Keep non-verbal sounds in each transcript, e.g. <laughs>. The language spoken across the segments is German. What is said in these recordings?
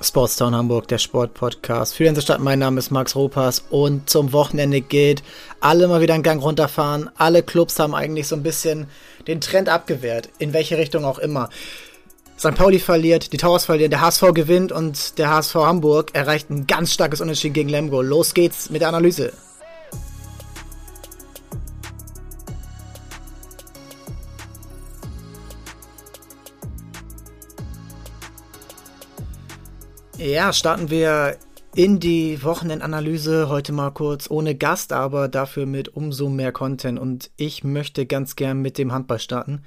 Sportstown Hamburg, der Sportpodcast. Für die Stadt, mein Name ist Max Ropas und zum Wochenende geht alle mal wieder einen Gang runterfahren. Alle Clubs haben eigentlich so ein bisschen den Trend abgewehrt, in welche Richtung auch immer. St. Pauli verliert, die Towers verlieren, der HSV gewinnt und der HSV Hamburg erreicht ein ganz starkes Unentschieden gegen Lemgo. Los geht's mit der Analyse. Ja, starten wir in die Wochenendanalyse. Heute mal kurz ohne Gast, aber dafür mit umso mehr Content. Und ich möchte ganz gern mit dem Handball starten.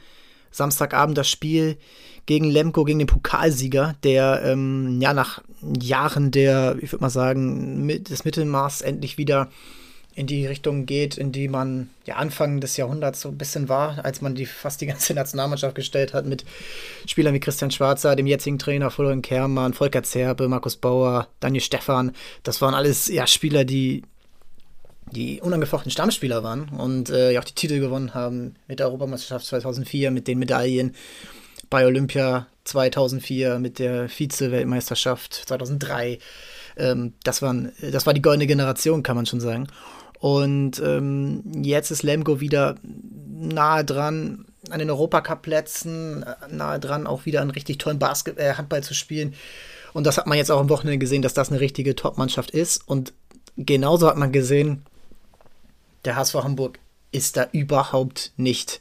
Samstagabend das Spiel gegen Lemko, gegen den Pokalsieger, der ähm, ja nach Jahren der, ich würde mal sagen, mit, des Mittelmaß endlich wieder in die Richtung geht, in die man ja Anfang des Jahrhunderts so ein bisschen war, als man die fast die ganze <laughs> Nationalmannschaft gestellt hat mit Spielern wie Christian Schwarzer, dem jetzigen Trainer Florian Kermann, Volker Zerbe, Markus Bauer, Daniel Stephan. Das waren alles ja Spieler, die die unangefochten Stammspieler waren und äh, ja auch die Titel gewonnen haben mit der Europameisterschaft 2004, mit den Medaillen bei Olympia 2004, mit der Vize-Weltmeisterschaft 2003. Ähm, das, waren, das war die goldene Generation, kann man schon sagen. Und ähm, jetzt ist Lemgo wieder nahe dran, an den Europacup-Plätzen, nahe dran, auch wieder einen richtig tollen Basket äh, Handball zu spielen. Und das hat man jetzt auch am Wochenende gesehen, dass das eine richtige Top-Mannschaft ist. Und genauso hat man gesehen, der HSV Hamburg ist da überhaupt nicht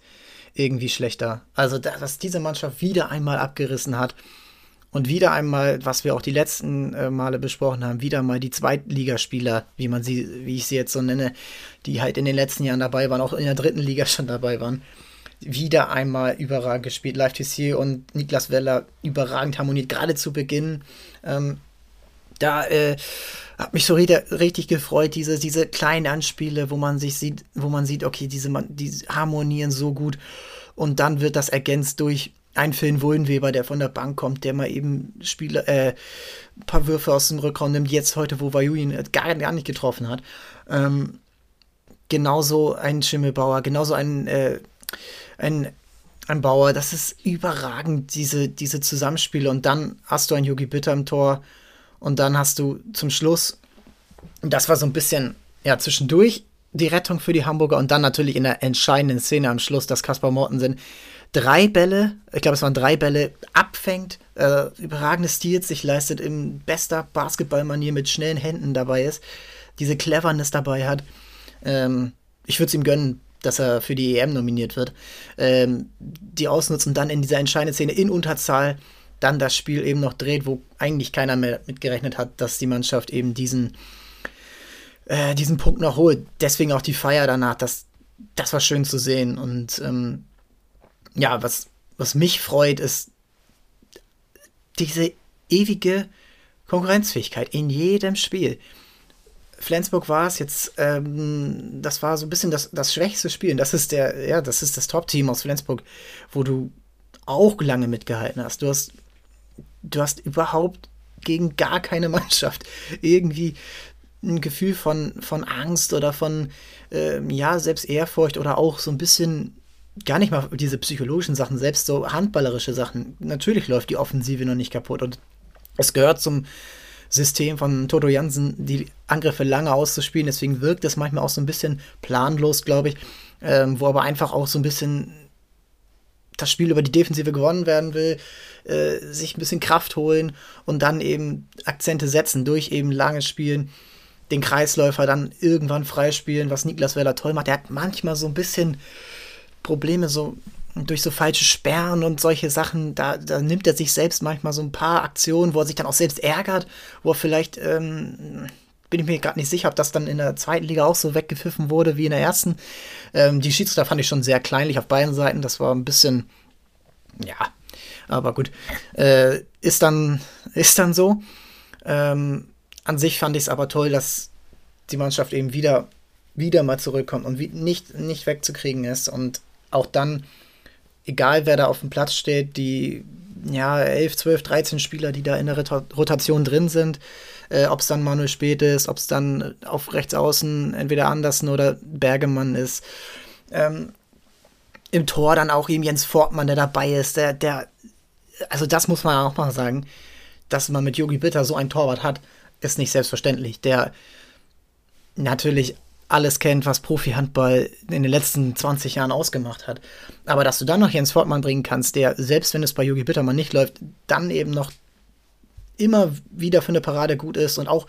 irgendwie schlechter. Also, dass diese Mannschaft wieder einmal abgerissen hat, und wieder einmal, was wir auch die letzten äh, Male besprochen haben, wieder mal die Zweitligaspieler, wie man sie, wie ich sie jetzt so nenne, die halt in den letzten Jahren dabei waren, auch in der dritten Liga schon dabei waren, wieder einmal überragend gespielt. Live TC und Niklas Weller überragend harmoniert, gerade zu Beginn. Ähm, da äh, hat mich so richtig gefreut, diese, diese kleinen Anspiele, wo man sich sieht, wo man sieht, okay, diese, die harmonieren so gut. Und dann wird das ergänzt durch ein Finn Wohlenweber, der von der Bank kommt, der mal eben Spieler, äh, ein paar Würfe aus dem Rückraum nimmt, jetzt heute, wo Vayu ihn gar, gar nicht getroffen hat. Ähm, genauso ein Schimmelbauer, genauso ein, äh, ein, ein Bauer, das ist überragend, diese, diese Zusammenspiele. Und dann hast du einen Yogi Bitter im Tor und dann hast du zum Schluss, das war so ein bisschen, ja, zwischendurch die Rettung für die Hamburger und dann natürlich in der entscheidenden Szene am Schluss, dass Kaspar Mortensen drei Bälle, ich glaube, es waren drei Bälle, abfängt, äh, überragende Stils sich leistet, in bester Basketballmanier mit schnellen Händen dabei ist, diese Cleverness dabei hat. Ähm, ich würde es ihm gönnen, dass er für die EM nominiert wird. Ähm, die ausnutzen dann in dieser entscheidenden Szene in Unterzahl dann das Spiel eben noch dreht, wo eigentlich keiner mehr mitgerechnet hat, dass die Mannschaft eben diesen, äh, diesen Punkt noch holt. Deswegen auch die Feier danach, das, das war schön zu sehen. Und ähm, ja, was, was mich freut, ist diese ewige Konkurrenzfähigkeit in jedem Spiel. Flensburg war es jetzt, ähm, das war so ein bisschen das, das schwächste Spiel. Und das ist der, ja, das ist das Top-Team aus Flensburg, wo du auch lange mitgehalten hast. Du hast, du hast überhaupt gegen gar keine Mannschaft irgendwie ein Gefühl von, von Angst oder von, ähm, ja, selbst Ehrfurcht oder auch so ein bisschen gar nicht mal diese psychologischen Sachen, selbst so handballerische Sachen. Natürlich läuft die Offensive noch nicht kaputt und es gehört zum System von Toto Jansen, die Angriffe lange auszuspielen. Deswegen wirkt es manchmal auch so ein bisschen planlos, glaube ich, ähm, wo aber einfach auch so ein bisschen das Spiel über die Defensive gewonnen werden will, äh, sich ein bisschen Kraft holen und dann eben Akzente setzen durch eben langes Spielen, den Kreisläufer dann irgendwann freispielen, was Niklas Weller toll macht. Der hat manchmal so ein bisschen Probleme so durch so falsche Sperren und solche Sachen, da, da nimmt er sich selbst manchmal so ein paar Aktionen, wo er sich dann auch selbst ärgert, wo er vielleicht, ähm, bin ich mir gerade nicht sicher, ob das dann in der zweiten Liga auch so weggepfiffen wurde wie in der ersten. Ähm, die Schiedsrichter fand ich schon sehr kleinlich auf beiden Seiten, das war ein bisschen, ja, aber gut, äh, ist dann, <laughs> ist dann so. Ähm, an sich fand ich es aber toll, dass die Mannschaft eben wieder, wieder mal zurückkommt und wie, nicht, nicht wegzukriegen ist und auch dann, egal wer da auf dem Platz steht, die ja, 11, 12, 13 Spieler, die da in der Rotation drin sind, äh, ob es dann Manuel Spät ist, ob es dann auf rechts außen entweder Andersen oder Bergemann ist. Ähm, Im Tor dann auch eben Jens Fortmann, der dabei ist, der, der, also das muss man auch mal sagen, dass man mit Yogi Bitter so einen Torwart hat, ist nicht selbstverständlich. Der natürlich alles kennt, was Profi-Handball in den letzten 20 Jahren ausgemacht hat. Aber dass du dann noch Jens Fortmann bringen kannst, der, selbst wenn es bei Yogi Bittermann nicht läuft, dann eben noch immer wieder für eine Parade gut ist und auch,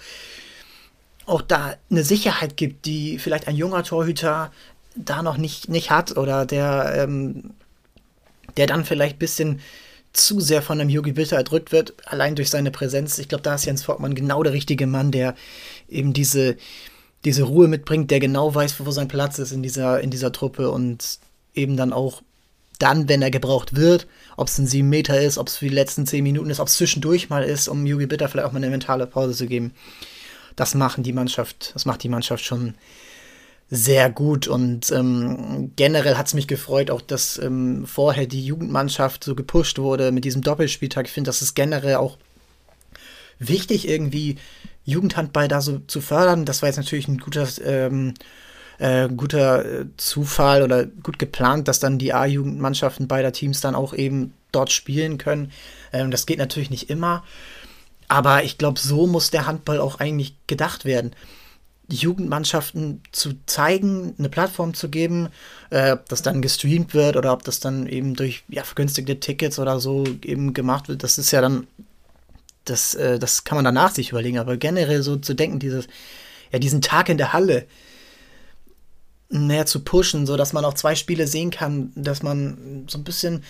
auch da eine Sicherheit gibt, die vielleicht ein junger Torhüter da noch nicht, nicht hat oder der, ähm, der dann vielleicht ein bisschen zu sehr von einem Yogi Bitter erdrückt wird, allein durch seine Präsenz. Ich glaube, da ist Jens Fortmann genau der richtige Mann, der eben diese, diese Ruhe mitbringt, der genau weiß, wo sein Platz ist in dieser, in dieser Truppe und eben dann auch dann, wenn er gebraucht wird, ob es ein 7 Meter ist, ob es für die letzten 10 Minuten ist, ob es zwischendurch mal ist, um Yugi Bitter vielleicht auch mal eine mentale Pause zu geben. Das machen die Mannschaft, das macht die Mannschaft schon sehr gut und ähm, generell hat es mich gefreut, auch dass ähm, vorher die Jugendmannschaft so gepusht wurde mit diesem Doppelspieltag. Ich finde, das ist generell auch wichtig, irgendwie Jugendhandball da so zu fördern. Das war jetzt natürlich ein guter, ähm, äh, guter äh, Zufall oder gut geplant, dass dann die A-Jugendmannschaften beider Teams dann auch eben dort spielen können. Ähm, das geht natürlich nicht immer. Aber ich glaube, so muss der Handball auch eigentlich gedacht werden. Jugendmannschaften zu zeigen, eine Plattform zu geben, äh, ob das dann gestreamt wird oder ob das dann eben durch ja, vergünstigte Tickets oder so eben gemacht wird, das ist ja dann das, äh, das kann man danach sich überlegen, aber generell so zu denken, dieses, ja, diesen Tag in der Halle näher zu pushen, so dass man auch zwei Spiele sehen kann, dass man so ein bisschen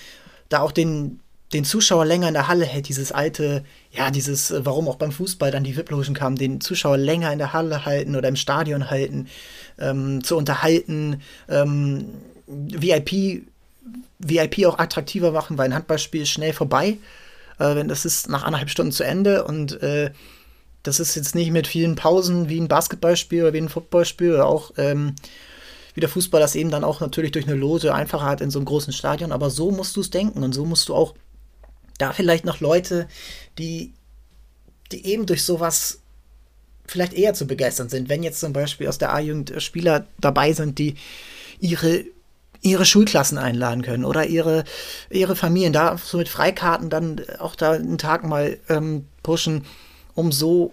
da auch den, den Zuschauer länger in der Halle hält, dieses alte, ja, dieses, äh, warum auch beim Fußball dann die VIP-Logen den Zuschauer länger in der Halle halten oder im Stadion halten, ähm, zu unterhalten, ähm, VIP, VIP auch attraktiver machen, weil ein Handballspiel ist schnell vorbei äh, wenn das ist nach anderthalb Stunden zu Ende und äh, das ist jetzt nicht mit vielen Pausen wie ein Basketballspiel oder wie ein Footballspiel oder auch ähm, wie der Fußball das eben dann auch natürlich durch eine Loge einfacher hat in so einem großen Stadion. Aber so musst du es denken und so musst du auch da vielleicht noch Leute, die, die eben durch sowas vielleicht eher zu begeistern sind. Wenn jetzt zum Beispiel aus der A-Jugend Spieler dabei sind, die ihre ihre Schulklassen einladen können oder ihre, ihre Familien da so mit Freikarten dann auch da einen Tag mal ähm, pushen, um so,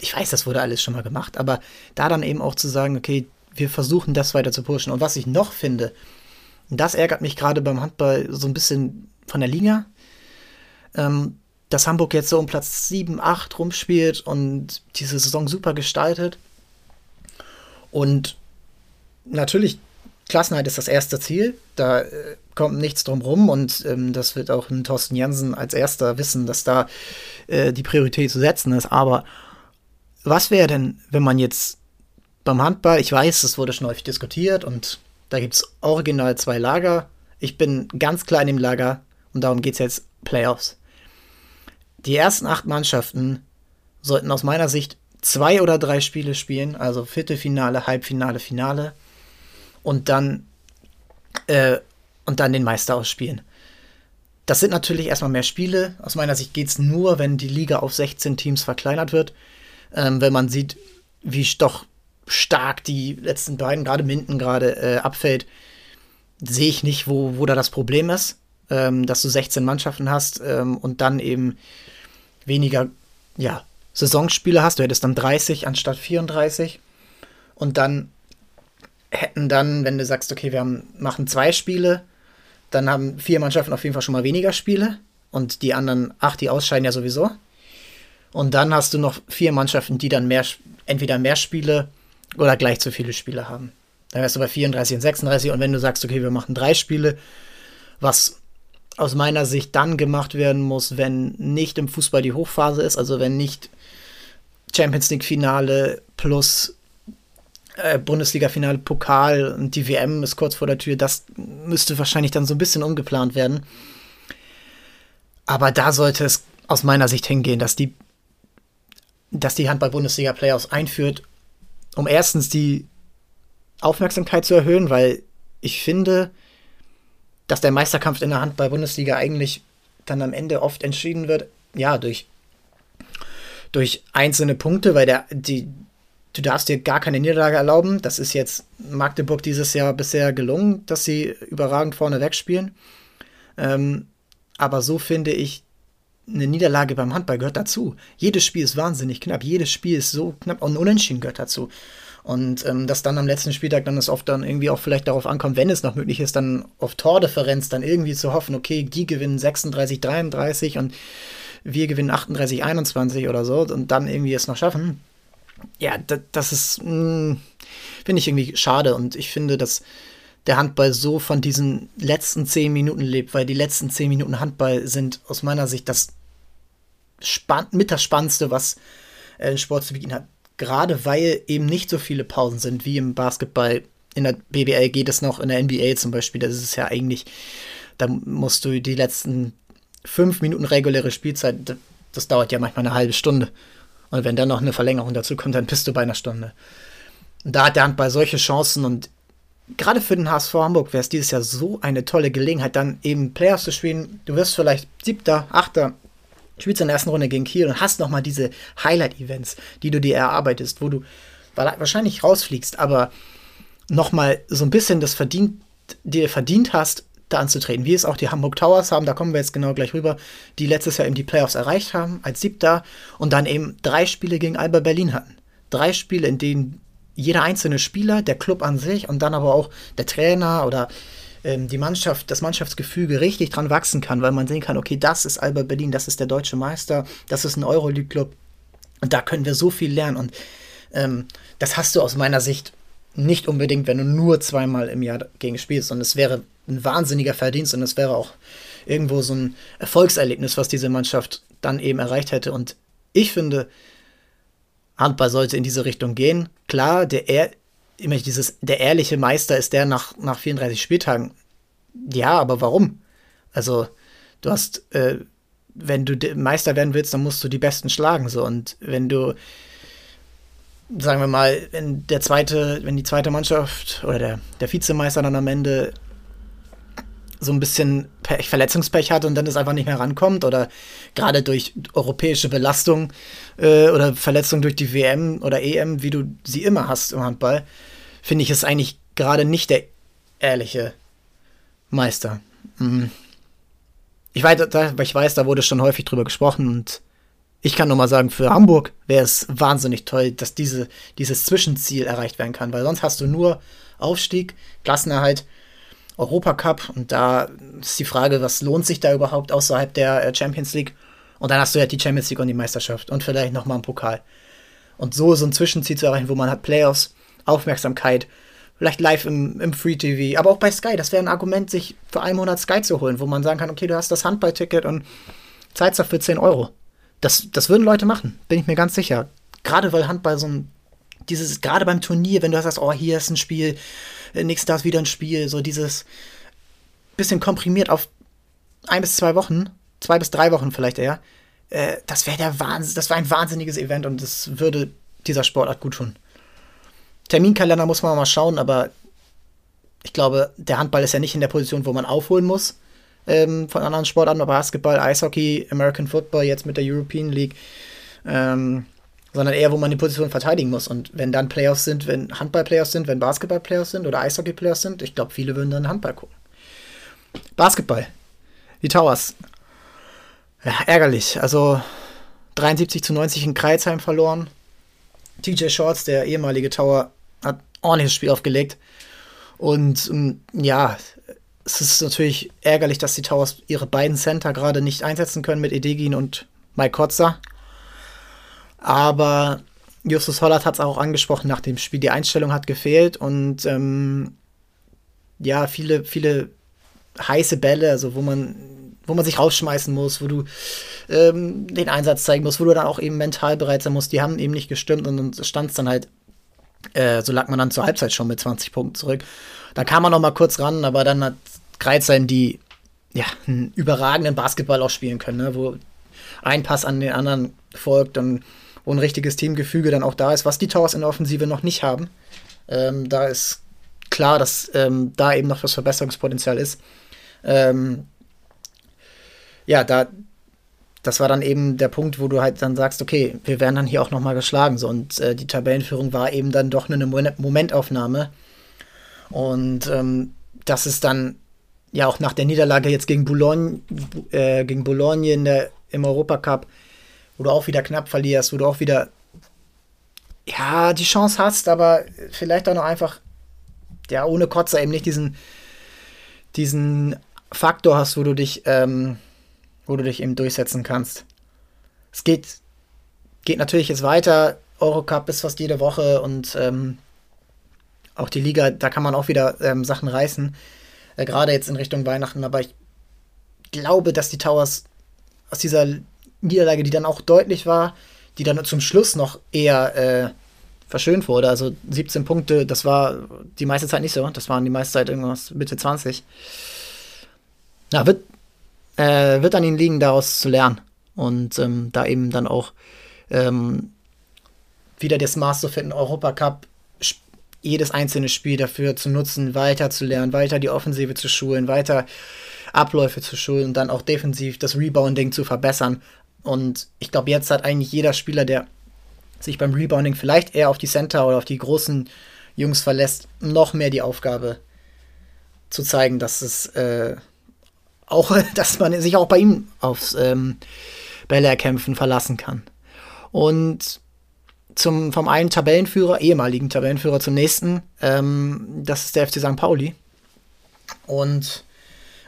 ich weiß, das wurde alles schon mal gemacht, aber da dann eben auch zu sagen, okay, wir versuchen das weiter zu pushen. Und was ich noch finde, das ärgert mich gerade beim Handball so ein bisschen von der Liga, ähm, dass Hamburg jetzt so um Platz 7, 8 rumspielt und diese Saison super gestaltet. Und natürlich Klassenheit ist das erste Ziel. Da äh, kommt nichts drum rum und ähm, das wird auch ein Thorsten Jansen als erster wissen, dass da äh, die Priorität zu setzen ist. Aber was wäre denn, wenn man jetzt beim Handball, ich weiß, es wurde schon häufig diskutiert und da gibt es original zwei Lager. Ich bin ganz klein im Lager und darum geht es jetzt Playoffs. Die ersten acht Mannschaften sollten aus meiner Sicht zwei oder drei Spiele spielen, also Viertelfinale, Halbfinale, Finale und dann, äh, und dann den Meister ausspielen. Das sind natürlich erstmal mehr Spiele. Aus meiner Sicht geht es nur, wenn die Liga auf 16 Teams verkleinert wird. Ähm, wenn man sieht, wie doch stark die letzten beiden, gerade Minden gerade äh, abfällt, sehe ich nicht, wo, wo da das Problem ist, ähm, dass du 16 Mannschaften hast ähm, und dann eben weniger ja, Saisonspiele hast. Du hättest dann 30 anstatt 34 und dann hätten dann, wenn du sagst, okay, wir haben, machen zwei Spiele, dann haben vier Mannschaften auf jeden Fall schon mal weniger Spiele und die anderen acht, die ausscheiden ja sowieso. Und dann hast du noch vier Mannschaften, die dann mehr, entweder mehr Spiele oder gleich zu viele Spiele haben. Dann wärst du bei 34 und 36 und wenn du sagst, okay, wir machen drei Spiele, was aus meiner Sicht dann gemacht werden muss, wenn nicht im Fußball die Hochphase ist, also wenn nicht Champions League Finale plus Bundesliga-Finale, Pokal und die WM ist kurz vor der Tür. Das müsste wahrscheinlich dann so ein bisschen umgeplant werden. Aber da sollte es aus meiner Sicht hingehen, dass die, dass die Handball-Bundesliga-Playoffs einführt, um erstens die Aufmerksamkeit zu erhöhen, weil ich finde, dass der Meisterkampf in der Handball-Bundesliga eigentlich dann am Ende oft entschieden wird, ja, durch, durch einzelne Punkte, weil der, die, du darfst dir gar keine Niederlage erlauben. Das ist jetzt Magdeburg dieses Jahr bisher gelungen, dass sie überragend vorne wegspielen. Ähm, aber so finde ich, eine Niederlage beim Handball gehört dazu. Jedes Spiel ist wahnsinnig knapp, jedes Spiel ist so knapp und Unentschieden gehört dazu. Und ähm, dass dann am letzten Spieltag dann es oft dann irgendwie auch vielleicht darauf ankommt, wenn es noch möglich ist, dann auf Tordifferenz dann irgendwie zu hoffen, okay, die gewinnen 36, 33 und wir gewinnen 38, 21 oder so und dann irgendwie es noch schaffen. Ja, das, das ist, hm, finde ich irgendwie schade und ich finde, dass der Handball so von diesen letzten zehn Minuten lebt, weil die letzten zehn Minuten Handball sind aus meiner Sicht das Spann mit das Spannendste, was äh, Sport zu bieten hat. Gerade weil eben nicht so viele Pausen sind wie im Basketball. In der BBL geht es noch, in der NBA zum Beispiel, das ist ja eigentlich, da musst du die letzten fünf Minuten reguläre Spielzeit, das dauert ja manchmal eine halbe Stunde. Und wenn dann noch eine Verlängerung dazu kommt, dann bist du bei einer Stunde. Und da hat der Handball solche Chancen und gerade für den HSV Hamburg wäre es dieses Jahr so eine tolle Gelegenheit, dann eben Playoffs zu spielen. Du wirst vielleicht siebter, achter, spielst in der ersten Runde gegen Kiel und hast nochmal diese Highlight-Events, die du dir erarbeitest, wo du wahrscheinlich rausfliegst, aber nochmal so ein bisschen das verdient, dir verdient hast, da anzutreten. Wie es auch die Hamburg Towers haben, da kommen wir jetzt genau gleich rüber, die letztes Jahr eben die Playoffs erreicht haben, als siebter und dann eben drei Spiele gegen Alba Berlin hatten. Drei Spiele, in denen jeder einzelne Spieler, der Club an sich und dann aber auch der Trainer oder ähm, die Mannschaft, das Mannschaftsgefüge richtig dran wachsen kann, weil man sehen kann, okay, das ist Alba Berlin, das ist der deutsche Meister, das ist ein Euroleague-Club und da können wir so viel lernen und ähm, das hast du aus meiner Sicht nicht unbedingt, wenn du nur zweimal im Jahr gegen spielst und es wäre ein wahnsinniger Verdienst und es wäre auch irgendwo so ein Erfolgserlebnis, was diese Mannschaft dann eben erreicht hätte und ich finde, Handball sollte in diese Richtung gehen. Klar, der, immer dieses, der ehrliche Meister ist der nach, nach 34 Spieltagen. Ja, aber warum? Also, du hast, äh, wenn du Meister werden willst, dann musst du die Besten schlagen. So. Und wenn du, sagen wir mal, wenn der zweite, wenn die zweite Mannschaft oder der, der Vizemeister dann am Ende so ein bisschen Pech, Verletzungspech hat und dann es einfach nicht mehr rankommt oder gerade durch europäische Belastung äh, oder Verletzung durch die WM oder EM, wie du sie immer hast im Handball, finde ich es eigentlich gerade nicht der ehrliche Meister. Mhm. Ich weiß, da, ich weiß, da wurde schon häufig drüber gesprochen und ich kann nur mal sagen, für Hamburg wäre es wahnsinnig toll, dass diese, dieses Zwischenziel erreicht werden kann, weil sonst hast du nur Aufstieg, Klassenerhalt Europacup. Und da ist die Frage, was lohnt sich da überhaupt außerhalb der äh, Champions League? Und dann hast du ja die Champions League und die Meisterschaft und vielleicht nochmal einen Pokal. Und so so ein Zwischenziel zu erreichen, wo man hat Playoffs, Aufmerksamkeit, vielleicht live im, im Free TV, aber auch bei Sky. Das wäre ein Argument, sich für einen Monat Sky zu holen, wo man sagen kann, okay, du hast das Handballticket und zahlst dafür 10 Euro. Das, das würden Leute machen, bin ich mir ganz sicher. Gerade weil Handball so ein, dieses, gerade beim Turnier, wenn du sagst, oh, hier ist ein Spiel, nächsten Tag wieder ein Spiel, so dieses bisschen komprimiert auf ein bis zwei Wochen, zwei bis drei Wochen vielleicht eher. Äh, das wäre der Wahnsinn, das war ein wahnsinniges Event und das würde dieser Sportart gut tun. Terminkalender muss man mal schauen, aber ich glaube, der Handball ist ja nicht in der Position, wo man aufholen muss ähm, von anderen Sportarten, Basketball, Eishockey, American Football, jetzt mit der European League. Ähm, sondern eher, wo man die Position verteidigen muss. Und wenn dann Playoffs sind, wenn Handball-Playoffs sind, wenn Basketball-Playoffs sind oder Eishockey-Playoffs sind, ich glaube, viele würden dann Handball gucken. Basketball. Die Towers. Ja, ärgerlich. Also 73 zu 90 in Kreuzheim verloren. TJ Shorts, der ehemalige Tower, hat ordentliches Spiel aufgelegt. Und ähm, ja, es ist natürlich ärgerlich, dass die Towers ihre beiden Center gerade nicht einsetzen können mit Edegin und Mike Kotzer. Aber Justus Hollert hat es auch angesprochen nach dem Spiel. Die Einstellung hat gefehlt und ähm, ja, viele, viele heiße Bälle, also wo man, wo man sich rausschmeißen muss, wo du ähm, den Einsatz zeigen musst, wo du dann auch eben mental bereit sein musst, die haben eben nicht gestimmt und dann stand es dann halt, äh, so lag man dann zur Halbzeit schon mit 20 Punkten zurück. Da kam man noch mal kurz ran, aber dann hat Kreuzheim die ja, einen überragenden Basketball auch spielen können, ne? wo ein Pass an den anderen folgt, dann wo ein richtiges Teamgefüge dann auch da ist, was die Towers in der Offensive noch nicht haben. Ähm, da ist klar, dass ähm, da eben noch das Verbesserungspotenzial ist. Ähm, ja, da, das war dann eben der Punkt, wo du halt dann sagst, okay, wir werden dann hier auch nochmal geschlagen. So, und äh, die Tabellenführung war eben dann doch eine Momentaufnahme. Und ähm, das ist dann ja auch nach der Niederlage jetzt gegen Boulogne, äh, gegen Boulogne in der im Europacup, wo du auch wieder knapp verlierst, wo du auch wieder ja, die Chance hast, aber vielleicht auch noch einfach, ja, ohne Kotzer eben nicht diesen, diesen Faktor hast, wo du dich, ähm, wo du dich eben durchsetzen kannst. Es geht, geht natürlich jetzt weiter. Eurocup ist fast jede Woche und ähm, auch die Liga, da kann man auch wieder ähm, Sachen reißen. Äh, Gerade jetzt in Richtung Weihnachten, aber ich glaube, dass die Towers aus dieser Niederlage, die dann auch deutlich war, die dann zum Schluss noch eher äh, verschönt wurde. Also 17 Punkte, das war die meiste Zeit nicht so. Das waren die meiste Zeit irgendwas Mitte 20. Ja, wird, äh, wird an ihnen liegen, daraus zu lernen. Und ähm, da eben dann auch ähm, wieder das Maß zu finden, Europacup, jedes einzelne Spiel dafür zu nutzen, weiter zu lernen, weiter die Offensive zu schulen, weiter Abläufe zu schulen und dann auch defensiv das Rebounding zu verbessern. Und ich glaube, jetzt hat eigentlich jeder Spieler, der sich beim Rebounding vielleicht eher auf die Center oder auf die großen Jungs verlässt, noch mehr die Aufgabe zu zeigen, dass es äh, auch, <laughs> dass man sich auch bei ihm aufs ähm, Bälle erkämpfen verlassen kann. Und zum, vom einen Tabellenführer, ehemaligen Tabellenführer zum nächsten, ähm, das ist der FC St. Pauli. Und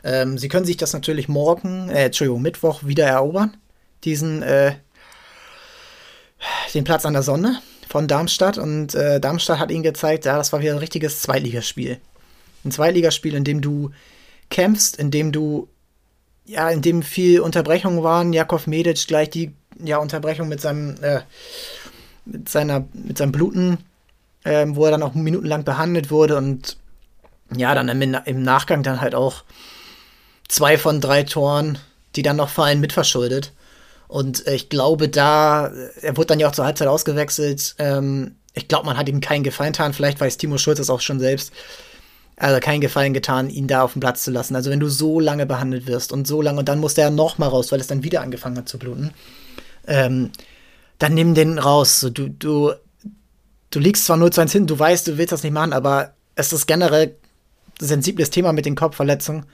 ähm, sie können sich das natürlich morgen, äh, Entschuldigung, Mittwoch wieder erobern, diesen äh, den Platz an der Sonne von Darmstadt und äh, Darmstadt hat ihnen gezeigt, ja, das war wieder ein richtiges Zweitligaspiel. Ein Zweitligaspiel, in dem du kämpfst, in dem du, ja, in dem viel Unterbrechungen waren. Jakov Medic gleich die ja, Unterbrechung mit seinem, äh, mit seiner, mit seinem Bluten, äh, wo er dann auch minutenlang behandelt wurde und ja, dann im, im Nachgang dann halt auch zwei von drei Toren, die dann noch fallen, mitverschuldet. Und äh, ich glaube, da, äh, er wurde dann ja auch zur Halbzeit ausgewechselt. Ähm, ich glaube, man hat ihm keinen Gefallen getan. Vielleicht weiß Timo Schulz es auch schon selbst. Also keinen Gefallen getan, ihn da auf den Platz zu lassen. Also wenn du so lange behandelt wirst und so lange und dann muss der noch mal raus, weil es dann wieder angefangen hat zu bluten, ähm, dann nimm den raus. Du, du, du liegst zwar 0 zu 1 hin, du weißt, du willst das nicht machen, aber es ist generell ein sensibles Thema mit den Kopfverletzungen.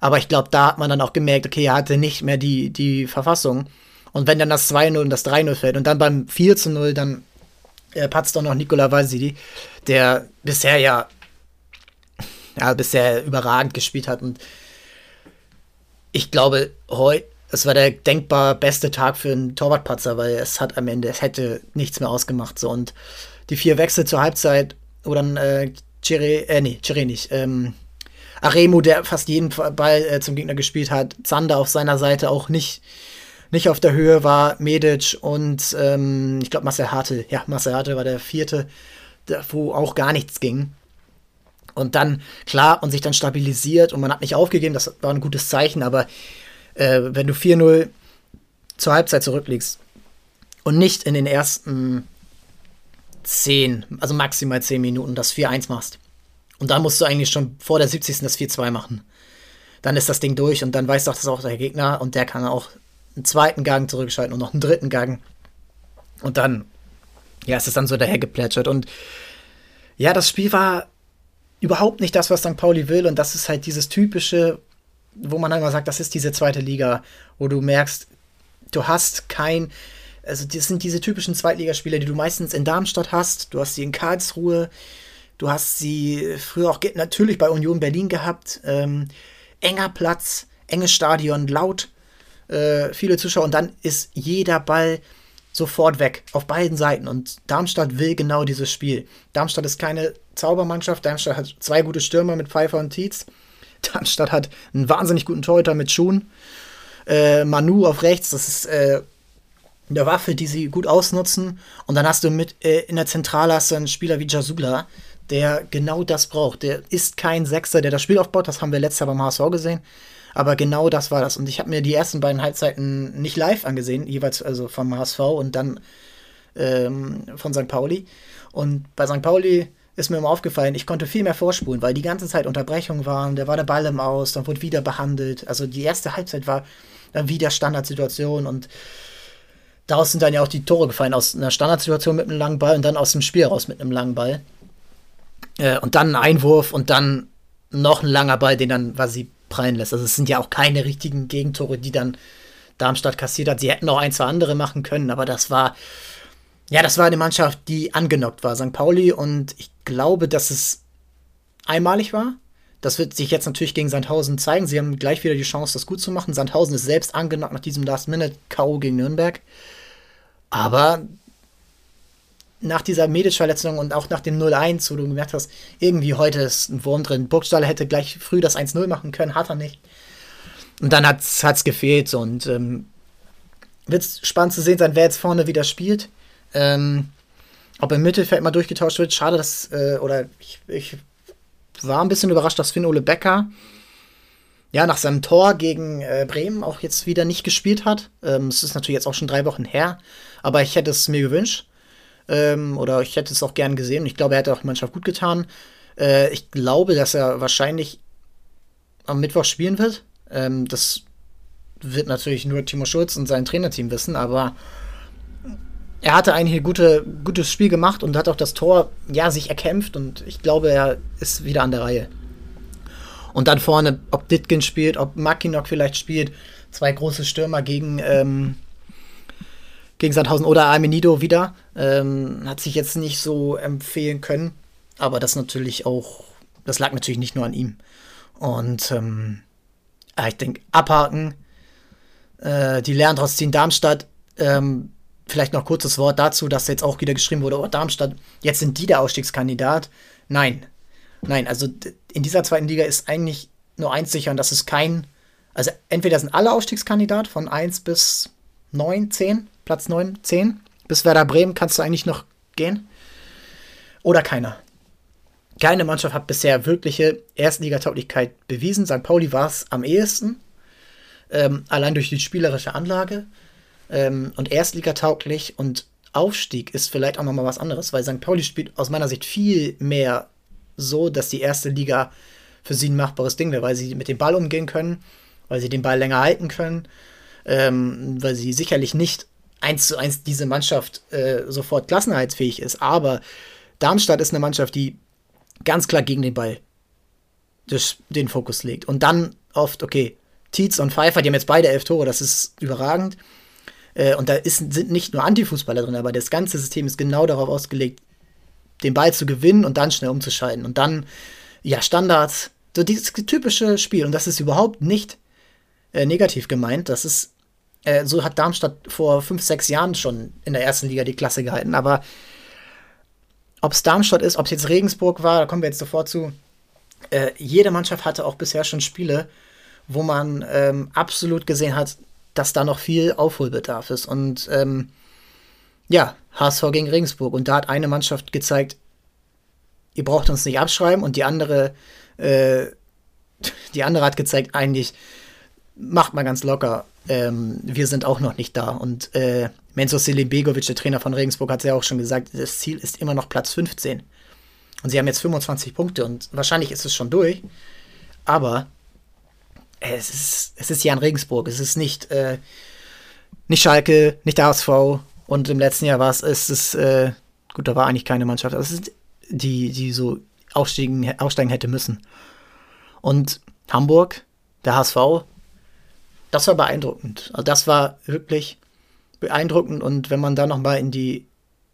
Aber ich glaube, da hat man dann auch gemerkt, okay, er hatte nicht mehr die, die Verfassung. Und wenn dann das 2-0 und das 3-0 fällt und dann beim 4-0 dann äh, patzt auch noch Nikola Vasili, der bisher ja, ja bisher überragend gespielt hat. Und ich glaube, heute, es war der denkbar beste Tag für einen Torwartpatzer, weil es hat am Ende, es hätte nichts mehr ausgemacht. So. Und die vier Wechsel zur Halbzeit, wo dann äh, Chire, äh, nee, Chire nicht, ähm, Aremu, der fast jeden Ball äh, zum Gegner gespielt hat, Zander auf seiner Seite auch nicht, nicht auf der Höhe war, Medic und ähm, ich glaube Marcel Hartl. Ja, Marcel Hartl war der vierte, wo auch gar nichts ging. Und dann, klar, und sich dann stabilisiert und man hat nicht aufgegeben, das war ein gutes Zeichen, aber äh, wenn du 4-0 zur Halbzeit zurückliegst und nicht in den ersten 10, also maximal 10 Minuten das 4-1 machst, und dann musst du eigentlich schon vor der 70. das 4-2 machen. Dann ist das Ding durch und dann weiß doch das auch der Gegner und der kann auch einen zweiten Gang zurückschalten und noch einen dritten Gang. Und dann, ja, ist es dann so dahergeplätschert. Und ja, das Spiel war überhaupt nicht das, was St. Pauli will. Und das ist halt dieses typische, wo man einmal sagt, das ist diese zweite Liga, wo du merkst, du hast kein, also das sind diese typischen Zweitligaspiele, die du meistens in Darmstadt hast. Du hast sie in Karlsruhe, Du hast sie früher auch natürlich bei Union Berlin gehabt. Ähm, enger Platz, enges Stadion, laut, äh, viele Zuschauer und dann ist jeder Ball sofort weg auf beiden Seiten. Und Darmstadt will genau dieses Spiel. Darmstadt ist keine Zaubermannschaft. Darmstadt hat zwei gute Stürmer mit Pfeiffer und Tietz. <laughs> Darmstadt hat einen wahnsinnig guten Torhüter mit Schuhen. Äh, Manu auf rechts, das ist äh, eine Waffe, die sie gut ausnutzen. Und dann hast du mit äh, in der Zentrale hast du einen Spieler wie Jasula, der genau das braucht. Der ist kein Sechser, der das Spiel aufbaut. Das haben wir letztes Jahr beim HSV gesehen. Aber genau das war das. Und ich habe mir die ersten beiden Halbzeiten nicht live angesehen, jeweils also vom HSV und dann ähm, von St. Pauli. Und bei St. Pauli ist mir immer aufgefallen, ich konnte viel mehr vorspulen, weil die ganze Zeit Unterbrechungen waren, da war der Ball im Aus, dann wurde wieder behandelt. Also die erste Halbzeit war dann wieder Standardsituation und daraus sind dann ja auch die Tore gefallen, aus einer Standardsituation mit einem langen Ball und dann aus dem Spiel raus mit einem langen Ball. Äh, und dann ein Einwurf und dann noch ein langer Ball, den dann quasi prallen lässt. Also es sind ja auch keine richtigen Gegentore, die dann Darmstadt kassiert hat. Sie hätten auch ein, zwei andere machen können, aber das war, ja, das war eine Mannschaft, die angenockt war, St. Pauli. Und ich glaube, dass es einmalig war. Das wird sich jetzt natürlich gegen Sandhausen zeigen. Sie haben gleich wieder die Chance, das gut zu machen. Sandhausen ist selbst angenockt nach diesem Last-Minute-K.O. gegen Nürnberg. Aber nach dieser Medic-Verletzung und auch nach dem 0-1, wo du gemerkt hast, irgendwie heute ist ein Wurm drin. Burgstaller hätte gleich früh das 1-0 machen können, hat er nicht. Und dann hat es gefehlt. Und ähm, wird spannend zu sehen sein, wer jetzt vorne wieder spielt. Ähm, ob im Mittelfeld mal durchgetauscht wird. Schade, dass, äh, oder ich, ich, war ein bisschen überrascht, dass Finn Ole Becker ja nach seinem Tor gegen äh, Bremen auch jetzt wieder nicht gespielt hat. Ähm, es ist natürlich jetzt auch schon drei Wochen her, aber ich hätte es mir gewünscht. Ähm, oder ich hätte es auch gern gesehen. Ich glaube, er hätte auch die Mannschaft gut getan. Äh, ich glaube, dass er wahrscheinlich am Mittwoch spielen wird. Ähm, das wird natürlich nur Timo Schulz und sein Trainerteam wissen, aber er hatte ein hier gute, gutes Spiel gemacht und hat auch das Tor, ja, sich erkämpft und ich glaube, er ist wieder an der Reihe. Und dann vorne, ob Ditkin spielt, ob Makinok vielleicht spielt, zwei große Stürmer gegen, ähm, gegen Sandhausen oder Armenido wieder. Ähm, hat sich jetzt nicht so empfehlen können. Aber das natürlich auch, das lag natürlich nicht nur an ihm. Und ähm, ich denke, abhaken. Äh, die lernen trotzdem Darmstadt. Ähm, vielleicht noch kurzes Wort dazu, dass jetzt auch wieder geschrieben wurde, oh, Darmstadt, jetzt sind die der Ausstiegskandidat. Nein. Nein, also in dieser zweiten Liga ist eigentlich nur eins sicher und das ist kein, also entweder sind alle Ausstiegskandidat von 1 bis 9, 10, Platz 9, 10. Bis Werder Bremen kannst du eigentlich noch gehen. Oder keiner. Keine Mannschaft hat bisher wirkliche Erstligatauglichkeit bewiesen. St. Pauli war es am ehesten. Ähm, allein durch die spielerische Anlage. Ähm, und Erstligatauglich und Aufstieg ist vielleicht auch nochmal was anderes, weil St. Pauli spielt aus meiner Sicht viel mehr so, dass die erste Liga für sie ein machbares Ding wäre, weil sie mit dem Ball umgehen können, weil sie den Ball länger halten können, ähm, weil sie sicherlich nicht eins zu eins diese Mannschaft äh, sofort klassenheitsfähig ist. Aber Darmstadt ist eine Mannschaft, die ganz klar gegen den Ball das, den Fokus legt. Und dann oft, okay, Tietz und Pfeiffer, die haben jetzt beide elf Tore, das ist überragend. Äh, und da ist, sind nicht nur Antifußballer drin, aber das ganze System ist genau darauf ausgelegt, den Ball zu gewinnen und dann schnell umzuschalten. Und dann, ja, Standards, so dieses typische Spiel. Und das ist überhaupt nicht äh, negativ gemeint. Das ist, äh, so hat Darmstadt vor fünf, sechs Jahren schon in der ersten Liga die Klasse gehalten. Aber ob es Darmstadt ist, ob es jetzt Regensburg war, da kommen wir jetzt sofort zu. Äh, jede Mannschaft hatte auch bisher schon Spiele, wo man ähm, absolut gesehen hat, dass da noch viel Aufholbedarf ist. Und ähm, ja, HSV gegen Regensburg. Und da hat eine Mannschaft gezeigt, ihr braucht uns nicht abschreiben. Und die andere, äh, <laughs> die andere hat gezeigt, eigentlich macht mal ganz locker. Ähm, wir sind auch noch nicht da. Und äh, Menzo Begovic, der Trainer von Regensburg, hat ja auch schon gesagt, das Ziel ist immer noch Platz 15. Und sie haben jetzt 25 Punkte und wahrscheinlich ist es schon durch. Aber es ist, es ist Jan Regensburg. Es ist nicht, äh, nicht Schalke, nicht der HSV. Und im letzten Jahr war es, es ist, äh, gut, da war eigentlich keine Mannschaft. Aber es ist die, die so aufsteigen hätte müssen. Und Hamburg, der HSV, das war beeindruckend. Also das war wirklich beeindruckend. Und wenn man da nochmal in die,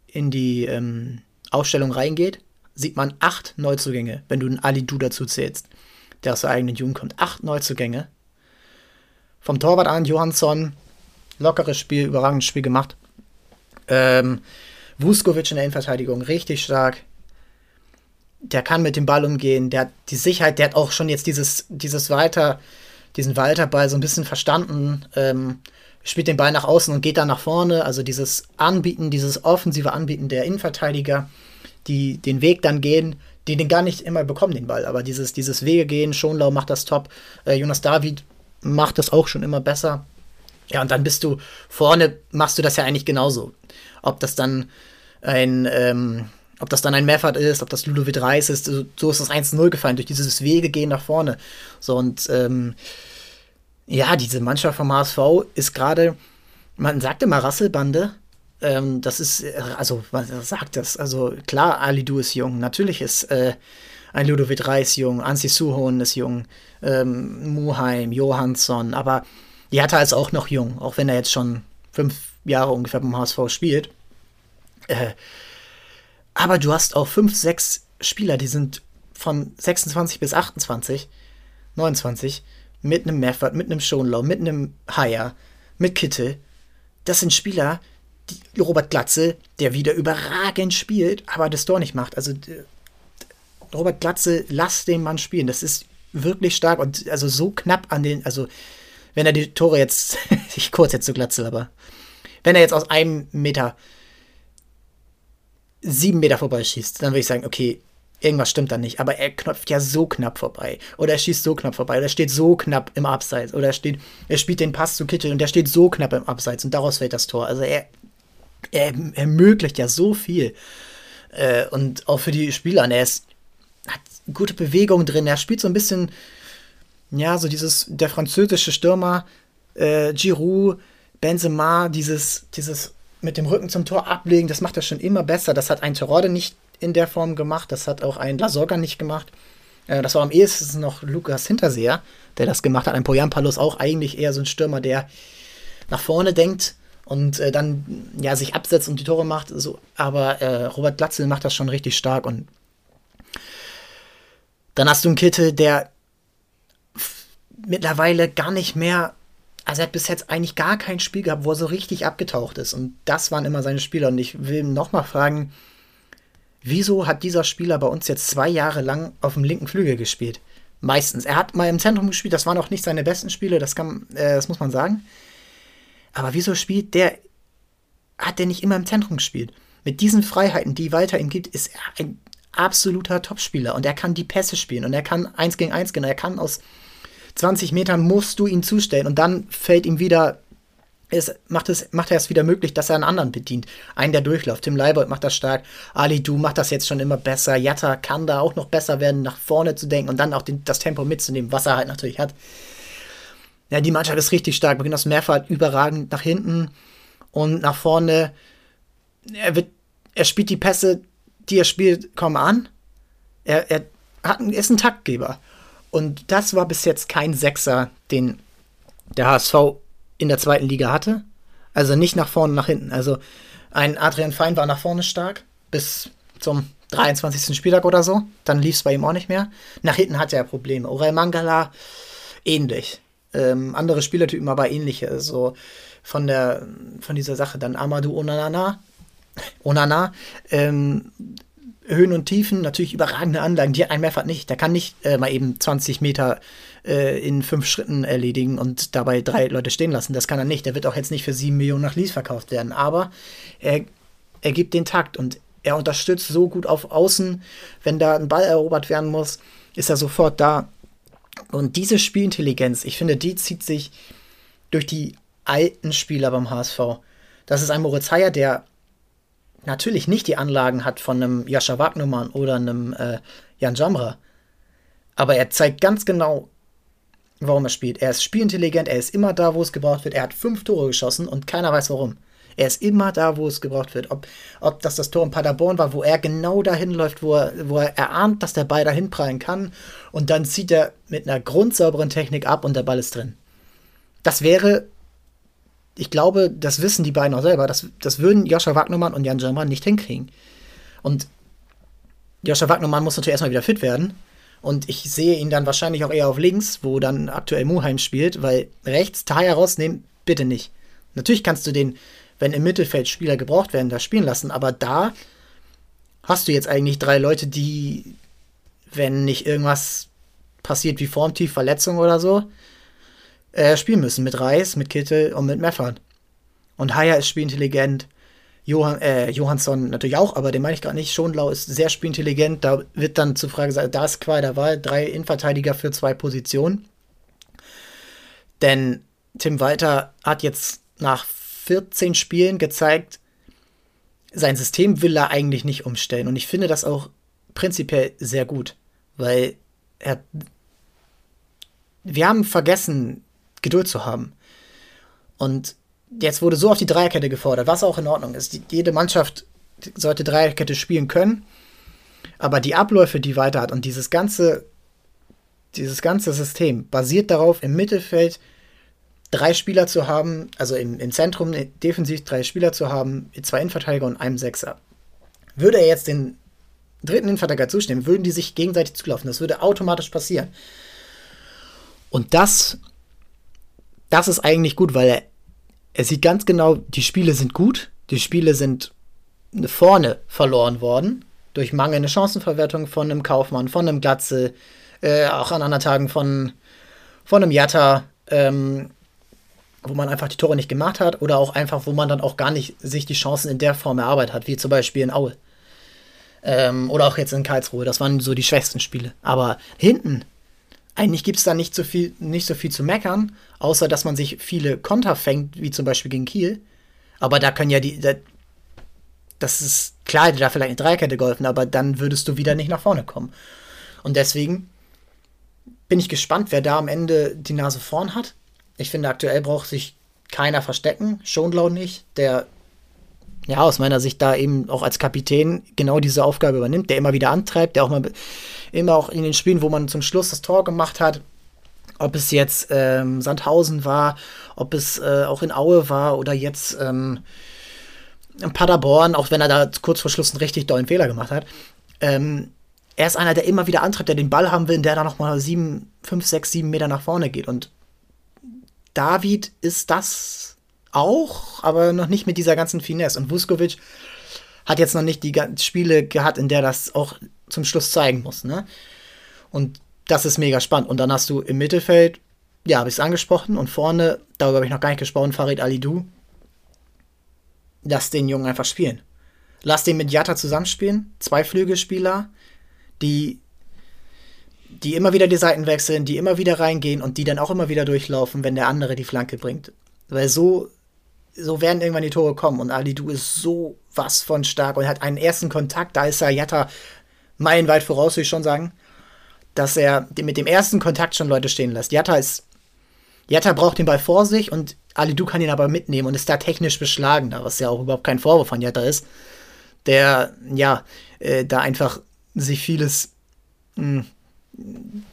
in die ähm, Ausstellung reingeht, sieht man acht Neuzugänge, wenn du einen Ali Du dazu zählst, der aus der eigenen Jugend kommt. Acht Neuzugänge. Vom Torwart an Johansson, lockeres Spiel, überragendes Spiel gemacht. Ähm, Vuskovic in der Innenverteidigung, richtig stark. Der kann mit dem Ball umgehen, der hat die Sicherheit, der hat auch schon jetzt dieses, dieses Weiter, diesen Walterball so ein bisschen verstanden. Ähm, spielt den Ball nach außen und geht dann nach vorne. Also dieses Anbieten, dieses offensive Anbieten der Innenverteidiger, die den Weg dann gehen, die den gar nicht immer bekommen, den Ball. Aber dieses, dieses Wege gehen, Schonlau macht das top. Äh, Jonas David macht das auch schon immer besser. Ja, und dann bist du vorne, machst du das ja eigentlich genauso. Ob das dann ein, ähm, ob das dann ein Meffert ist, ob das Ludovic Reis ist, so, ist das 1-0 gefallen, durch dieses Wege gehen nach vorne. So, und ähm, ja, diese Mannschaft vom HSV ist gerade, man sagt immer Rasselbande. Ähm, das ist, also, was sagt das? Also, klar, Alidu ist jung. Natürlich ist äh, ein Ludovic Reis jung. Ansi Suhon ist jung. Ähm, Muheim, Johansson. Aber er als auch noch jung, auch wenn er jetzt schon fünf Jahre ungefähr beim HSV spielt. Äh, aber du hast auch fünf, sechs Spieler, die sind von 26 bis 28, 29, mit einem Meffert, mit einem Schonlau, mit einem Haier, mit Kittel. Das sind Spieler, die Robert Glatze, der wieder überragend spielt, aber das Tor nicht macht. Also Robert Glatze, lass den Mann spielen. Das ist wirklich stark und also so knapp an den, also wenn er die Tore jetzt, <laughs> ich kurz jetzt zu Glatzel, aber wenn er jetzt aus einem Meter sieben Meter vorbeischießt, dann würde ich sagen, okay, irgendwas stimmt da nicht. Aber er knöpft ja so knapp vorbei. Oder er schießt so knapp vorbei. Oder er steht so knapp im Abseits. Oder er, steht, er spielt den Pass zu Kittel und der steht so knapp im Abseits und daraus fällt das Tor. Also er, er ermöglicht ja so viel. Äh, und auch für die Spieler. Er ist, hat gute Bewegung drin. Er spielt so ein bisschen, ja, so dieses, der französische Stürmer, äh, Giroud, Benzema, dieses, dieses mit dem Rücken zum Tor ablegen, das macht er schon immer besser. Das hat ein Terode nicht in der Form gemacht, das hat auch ein Lasorga nicht gemacht. Äh, das war am ehesten noch Lukas Hinterseher, der das gemacht hat. Ein Poyampalos auch eigentlich eher so ein Stürmer, der nach vorne denkt und äh, dann ja sich absetzt und die Tore macht. So. Aber äh, Robert Glatzel macht das schon richtig stark und dann hast du einen Kittel, der mittlerweile gar nicht mehr also er hat bis jetzt eigentlich gar kein Spiel gehabt, wo er so richtig abgetaucht ist. Und das waren immer seine Spieler. Und ich will nochmal fragen, wieso hat dieser Spieler bei uns jetzt zwei Jahre lang auf dem linken Flügel gespielt? Meistens. Er hat mal im Zentrum gespielt, das waren auch nicht seine besten Spiele, das, kann, äh, das muss man sagen. Aber wieso spielt der, hat der nicht immer im Zentrum gespielt? Mit diesen Freiheiten, die Walter ihm gibt, ist er ein absoluter Topspieler. Und er kann die Pässe spielen und er kann eins gegen eins gehen. Er kann aus 20 Metern musst du ihn zustellen und dann fällt ihm wieder, es macht, es, macht er es wieder möglich, dass er einen anderen bedient. Einen, der durchläuft. Tim Leibold macht das stark. Ali Du macht das jetzt schon immer besser. Jatta kann da auch noch besser werden, nach vorne zu denken und dann auch den, das Tempo mitzunehmen, was er halt natürlich hat. Ja, die Mannschaft ist richtig stark. Beginnt das Mehrfach überragend nach hinten und nach vorne. Er, wird, er spielt die Pässe, die er spielt, kaum an. Er, er hat, er ist ein Taktgeber. Und das war bis jetzt kein Sechser, den der HSV in der zweiten Liga hatte. Also nicht nach vorne, nach hinten. Also ein Adrian Fein war nach vorne stark bis zum 23. Spieltag oder so. Dann lief es bei ihm auch nicht mehr. Nach hinten hatte er Probleme. Orel Mangala ähnlich. Ähm, andere Spielertypen aber ähnliche. Also von der von dieser Sache dann Amadou Onana. <laughs> Onana ähm, Höhen und Tiefen, natürlich überragende Anlagen, die hat ein Mehrfach nicht. Der kann nicht äh, mal eben 20 Meter äh, in fünf Schritten erledigen und dabei drei Leute stehen lassen. Das kann er nicht. Der wird auch jetzt nicht für sieben Millionen nach Lease verkauft werden. Aber er, er gibt den Takt und er unterstützt so gut auf Außen. Wenn da ein Ball erobert werden muss, ist er sofort da. Und diese Spielintelligenz, ich finde, die zieht sich durch die alten Spieler beim HSV. Das ist ein Moritz Heyer, der natürlich nicht die Anlagen hat von einem Jascha Wagnermann oder einem äh, Jan Jamra. Aber er zeigt ganz genau, warum er spielt. Er ist spielintelligent, er ist immer da, wo es gebraucht wird. Er hat fünf Tore geschossen und keiner weiß warum. Er ist immer da, wo es gebraucht wird. Ob, ob das das Tor in Paderborn war, wo er genau dahin läuft, wo er, wo er erahnt, dass der Ball dahin prallen kann. Und dann zieht er mit einer grundsauberen Technik ab und der Ball ist drin. Das wäre ich glaube, das wissen die beiden auch selber. Das, das würden Joscha Wagnermann und Jan Germann nicht hinkriegen. Und Joscha Wagnermann muss natürlich erstmal wieder fit werden. Und ich sehe ihn dann wahrscheinlich auch eher auf links, wo dann aktuell Muheim spielt, weil rechts Taya rausnehmen, bitte nicht. Natürlich kannst du den, wenn im Mittelfeld Spieler gebraucht werden, da spielen lassen, aber da hast du jetzt eigentlich drei Leute, die, wenn nicht irgendwas passiert wie Formtief, Verletzung oder so, äh, spielen müssen. Mit Reis, mit Kittel und mit Meffert. Und Haya ist spielintelligent. Johann, äh, Johansson natürlich auch, aber den meine ich gerade nicht. Schonlau ist sehr spielintelligent. Da wird dann zur Frage gesagt, da ist Qual der Wahl. Drei Innenverteidiger für zwei Positionen. Denn Tim Walter hat jetzt nach 14 Spielen gezeigt, sein System will er eigentlich nicht umstellen. Und ich finde das auch prinzipiell sehr gut, weil er. Wir haben vergessen, Geduld zu haben. Und jetzt wurde so auf die Dreierkette gefordert, was auch in Ordnung ist. jede Mannschaft sollte Dreierkette spielen können, aber die Abläufe, die weiter hat und dieses ganze, dieses ganze System basiert darauf, im Mittelfeld drei Spieler zu haben, also im, im Zentrum defensiv drei Spieler zu haben, zwei Innenverteidiger und einem Sechser. Würde er jetzt den dritten Innenverteidiger zustimmen, würden die sich gegenseitig zulaufen. Das würde automatisch passieren. Und das, das ist eigentlich gut, weil er, er sieht ganz genau, die Spiele sind gut, die Spiele sind vorne verloren worden durch mangelnde Chancenverwertung von einem Kaufmann, von einem Glatze, äh, auch an anderen Tagen von, von einem Jatta, ähm, wo man einfach die Tore nicht gemacht hat oder auch einfach, wo man dann auch gar nicht sich die Chancen in der Form erarbeitet hat, wie zum Beispiel in Aue. Ähm, oder auch jetzt in Karlsruhe. Das waren so die schwächsten Spiele. Aber hinten, eigentlich gibt es da nicht so, viel, nicht so viel zu meckern, außer dass man sich viele Konter fängt, wie zum Beispiel gegen Kiel. Aber da können ja die. Da, das ist klar, da vielleicht eine Dreikette geholfen, aber dann würdest du wieder nicht nach vorne kommen. Und deswegen bin ich gespannt, wer da am Ende die Nase vorn hat. Ich finde, aktuell braucht sich keiner verstecken. Schonlau nicht, der ja aus meiner Sicht da eben auch als Kapitän genau diese Aufgabe übernimmt, der immer wieder antreibt, der auch mal immer auch in den Spielen, wo man zum Schluss das Tor gemacht hat, ob es jetzt ähm, Sandhausen war, ob es äh, auch in Aue war oder jetzt ähm, in Paderborn, auch wenn er da kurz vor Schluss einen richtig dollen Fehler gemacht hat. Ähm, er ist einer, der immer wieder antreibt, der den Ball haben will, der da nochmal sieben, fünf, sechs, sieben Meter nach vorne geht. Und David ist das auch, aber noch nicht mit dieser ganzen Finesse. Und Vuskovic hat jetzt noch nicht die Spiele gehabt, in der das auch zum Schluss zeigen muss. Ne? Und das ist mega spannend. Und dann hast du im Mittelfeld, ja, habe ich es angesprochen, und vorne, darüber habe ich noch gar nicht gesprochen, Farid Alidou. Lass den Jungen einfach spielen. Lass den mit Jatta zusammenspielen. Zwei Flügelspieler, die die immer wieder die Seiten wechseln, die immer wieder reingehen und die dann auch immer wieder durchlaufen, wenn der andere die Flanke bringt. Weil so, so werden irgendwann die Tore kommen und Ali, du ist so was von stark und hat einen ersten Kontakt, da ist Jatta meilenweit voraus, würde ich schon sagen, dass er mit dem ersten Kontakt schon Leute stehen lässt. Jatta ist, Jatta braucht den Ball vor sich und Ali Du kann ihn aber mitnehmen und ist da technisch beschlagener, was ja auch überhaupt kein Vorwurf von Jatta ist, der, ja, äh, da einfach sich vieles mh, hm,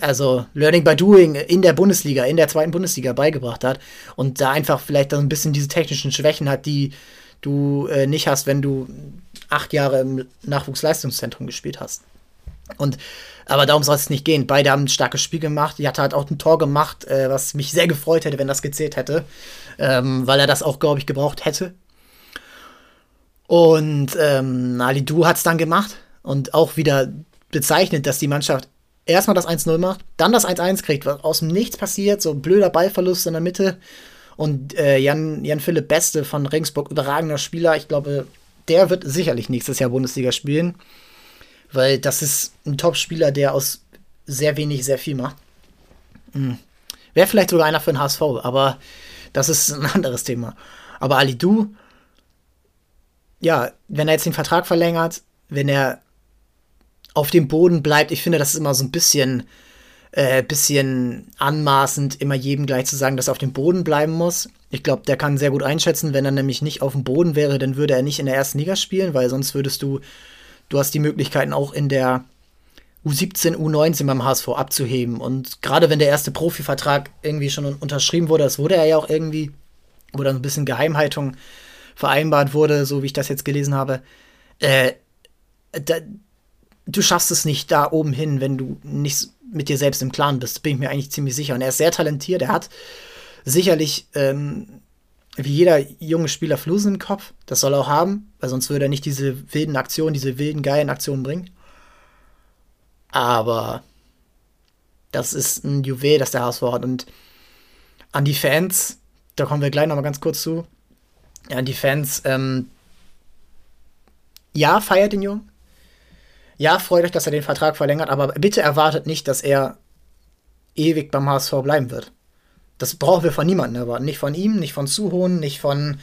also Learning by Doing in der Bundesliga, in der zweiten Bundesliga beigebracht hat und da einfach vielleicht ein bisschen diese technischen Schwächen hat, die du äh, nicht hast, wenn du acht Jahre im Nachwuchsleistungszentrum gespielt hast. Und aber darum soll es nicht gehen. Beide haben ein starkes Spiel gemacht. Jatta hat auch ein Tor gemacht, äh, was mich sehr gefreut hätte, wenn das gezählt hätte, ähm, weil er das auch, glaube ich, gebraucht hätte. Und ähm, Ali Du hat es dann gemacht und auch wieder bezeichnet, dass die Mannschaft erstmal das 1-0 macht, dann das 1-1 kriegt, was aus dem Nichts passiert, so blöder Ballverlust in der Mitte. Und äh, Jan, Jan Philipp Beste von Regensburg, überragender Spieler. Ich glaube, der wird sicherlich nächstes Jahr Bundesliga spielen, weil das ist ein Top-Spieler, der aus sehr wenig sehr viel macht. Hm. Wäre vielleicht sogar einer für den HSV, aber das ist ein <laughs> anderes Thema. Aber Ali Du, ja, wenn er jetzt den Vertrag verlängert, wenn er auf dem Boden bleibt. Ich finde, das ist immer so ein bisschen, äh, bisschen anmaßend, immer jedem gleich zu sagen, dass er auf dem Boden bleiben muss. Ich glaube, der kann sehr gut einschätzen, wenn er nämlich nicht auf dem Boden wäre, dann würde er nicht in der ersten Liga spielen, weil sonst würdest du, du hast die Möglichkeiten auch in der U17, U19 beim HSV abzuheben. Und gerade wenn der erste Profivertrag irgendwie schon unterschrieben wurde, das wurde er ja auch irgendwie, wo dann ein bisschen Geheimhaltung vereinbart wurde, so wie ich das jetzt gelesen habe, äh, da, du schaffst es nicht da oben hin, wenn du nicht mit dir selbst im Klaren bist. Bin ich mir eigentlich ziemlich sicher. Und er ist sehr talentiert. Er hat sicherlich, ähm, wie jeder junge Spieler, Flusen im Kopf. Das soll er auch haben, weil sonst würde er nicht diese wilden Aktionen, diese wilden, geilen Aktionen bringen. Aber das ist ein Juwel, das der HSV hat. Und an die Fans, da kommen wir gleich noch mal ganz kurz zu. Ja, an die Fans, ähm, ja, feiert den Jungen ja, freut euch, dass er den Vertrag verlängert, aber bitte erwartet nicht, dass er ewig beim HSV bleiben wird. Das brauchen wir von niemandem erwarten. Nicht von ihm, nicht von Suhon, nicht von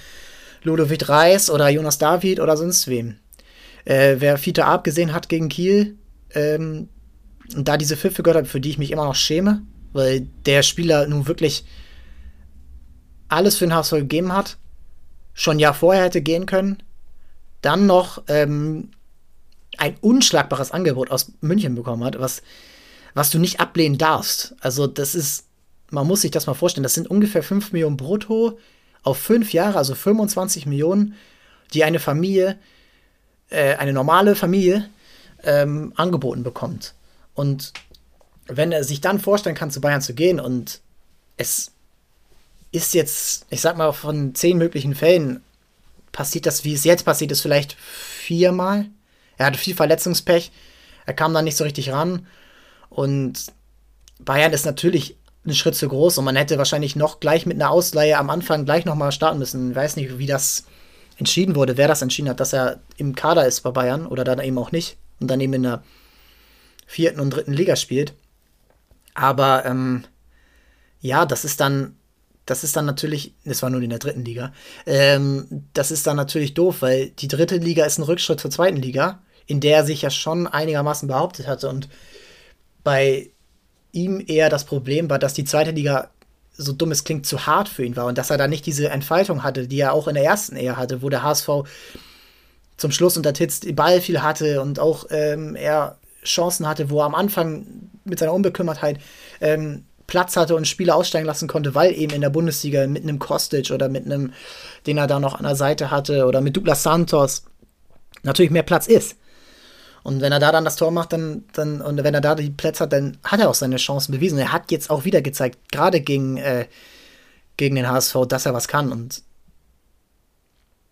Ludovic Reis oder Jonas David oder sonst wem. Äh, wer Fiete Arp gesehen hat gegen Kiel ähm, da diese Pfiffe gehört hat, für die ich mich immer noch schäme, weil der Spieler nun wirklich alles für den HSV gegeben hat, schon ein Jahr vorher hätte gehen können, dann noch ähm, ein unschlagbares Angebot aus München bekommen hat, was, was du nicht ablehnen darfst. Also, das ist man muss sich das mal vorstellen, das sind ungefähr 5 Millionen brutto auf fünf Jahre, also 25 Millionen, die eine Familie, äh, eine normale Familie, ähm, angeboten bekommt. Und wenn er sich dann vorstellen kann, zu Bayern zu gehen und es ist jetzt, ich sag mal, von zehn möglichen Fällen passiert das, wie es jetzt passiert ist, vielleicht viermal. Er hatte viel Verletzungspech, er kam da nicht so richtig ran und Bayern ist natürlich ein Schritt zu groß und man hätte wahrscheinlich noch gleich mit einer Ausleihe am Anfang gleich nochmal starten müssen. Ich weiß nicht, wie das entschieden wurde, wer das entschieden hat, dass er im Kader ist bei Bayern oder dann eben auch nicht und dann eben in der vierten und dritten Liga spielt. Aber ähm, ja, das ist dann, das ist dann natürlich, das war nur in der dritten Liga, ähm, das ist dann natürlich doof, weil die dritte Liga ist ein Rückschritt zur zweiten Liga, in der er sich ja schon einigermaßen behauptet hatte und bei ihm eher das Problem war, dass die zweite Liga so dumm es klingt, zu hart für ihn war und dass er da nicht diese Entfaltung hatte, die er auch in der ersten eher hatte, wo der HSV zum Schluss unter Titz den Ball viel hatte und auch ähm, er Chancen hatte, wo er am Anfang mit seiner Unbekümmertheit ähm, Platz hatte und Spieler aussteigen lassen konnte, weil eben in der Bundesliga mit einem Kostic oder mit einem, den er da noch an der Seite hatte oder mit Douglas Santos natürlich mehr Platz ist. Und wenn er da dann das Tor macht, dann, dann und wenn er da die Plätze hat, dann hat er auch seine Chancen bewiesen. Er hat jetzt auch wieder gezeigt, gerade gegen, äh, gegen den HSV, dass er was kann. Und